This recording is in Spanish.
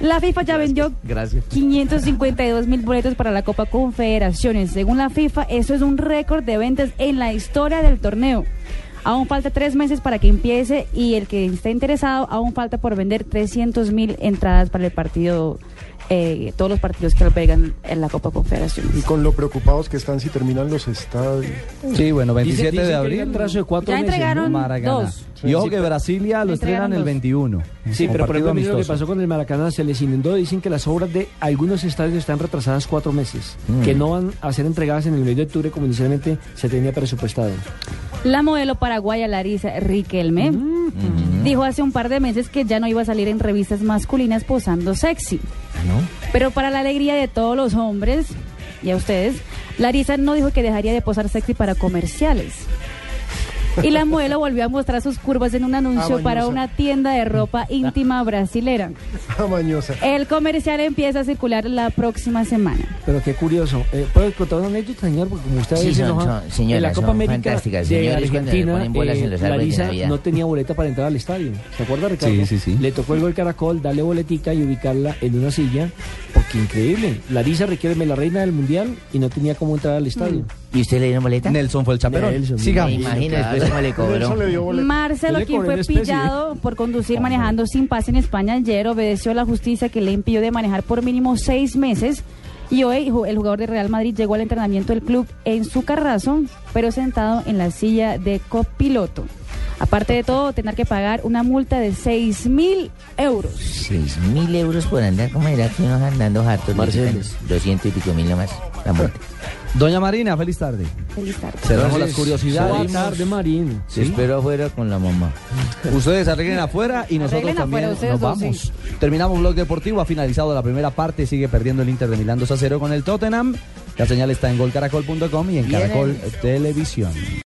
La FIFA ya vendió Gracias. 552 mil boletos para la Copa Confederaciones. Según la FIFA, eso es un récord de ventas en la historia del torneo. Aún falta tres meses para que empiece y el que esté interesado, aún falta por vender 300 mil entradas para el partido, eh, todos los partidos que albergan en la Copa Confederaciones. Y con lo preocupados que están si terminan los estadios. Sí, bueno, 27 Dice- dice de abril. de cuatro Ya meses, entregaron Maracaná. dos. Y ojo Sí, que Brasilia lo estrenan el dos. 21. Sí, pero por ejemplo, lo que pasó con el Maracaná, se les inundó. Dicen que las obras de algunos estadios están retrasadas cuatro meses, Mm. que no van a ser entregadas en el mes de octubre como inicialmente se tenía presupuestado. La modelo paraguaya Larisa Riquelme dijo hace un par de meses que ya no iba a salir en revistas masculinas posando sexy. Pero para la alegría de todos los hombres y a ustedes, Larisa no dijo que dejaría de posar sexy para comerciales. Y la modelo volvió a mostrar sus curvas en un anuncio Ah, para una tienda de ropa íntima brasilera. Ah, mañosa. El comercial empieza a circular la próxima semana. Pero qué curioso. Eh, ¿Puedo contar una anécdota, señor? Porque como usted Sí, dice, son- son- señora, en la Copa América de Señores, Argentina, eh, de Larisa no tenía boleta para entrar al estadio. ¿Se acuerda, Ricardo? Sí, sí, sí. Le tocó el gol caracol, darle boletica y ubicarla en una silla. Porque increíble. Larisa requiere la reina del mundial y no tenía cómo entrar al estadio. ¿Y usted le dieron boleta? Nelson fue el chaperón. Nelson, Me Sigamos. imagino después cómo le cobró. Marcelo, quien fue pillado por conducir manejando sin pase en España ayer, obedeció a la justicia que le impidió de manejar por mínimo seis meses. Y hoy el jugador de Real Madrid llegó al entrenamiento del club en su carrazo, pero sentado en la silla de copiloto. Aparte de todo, tener que pagar una multa de 6 mil euros. Seis mil euros por andar. ¿Cómo era que uno andando hartos? Marcelo. 200 y pico mil nomás. La multa. Doña Marina, feliz tarde. Feliz tarde. Cerramos las Buenas curiosidades. tarde, Marín. Se espero afuera con la mamá. Ustedes arreglen afuera y nosotros Arreglen también afuera, nos dos, vamos. Terminamos Blog Deportivo, ha finalizado la primera parte, sigue perdiendo el Inter de Milán 2 a 0 con el Tottenham. La señal está en golcaracol.com y en. Caracol Televisión.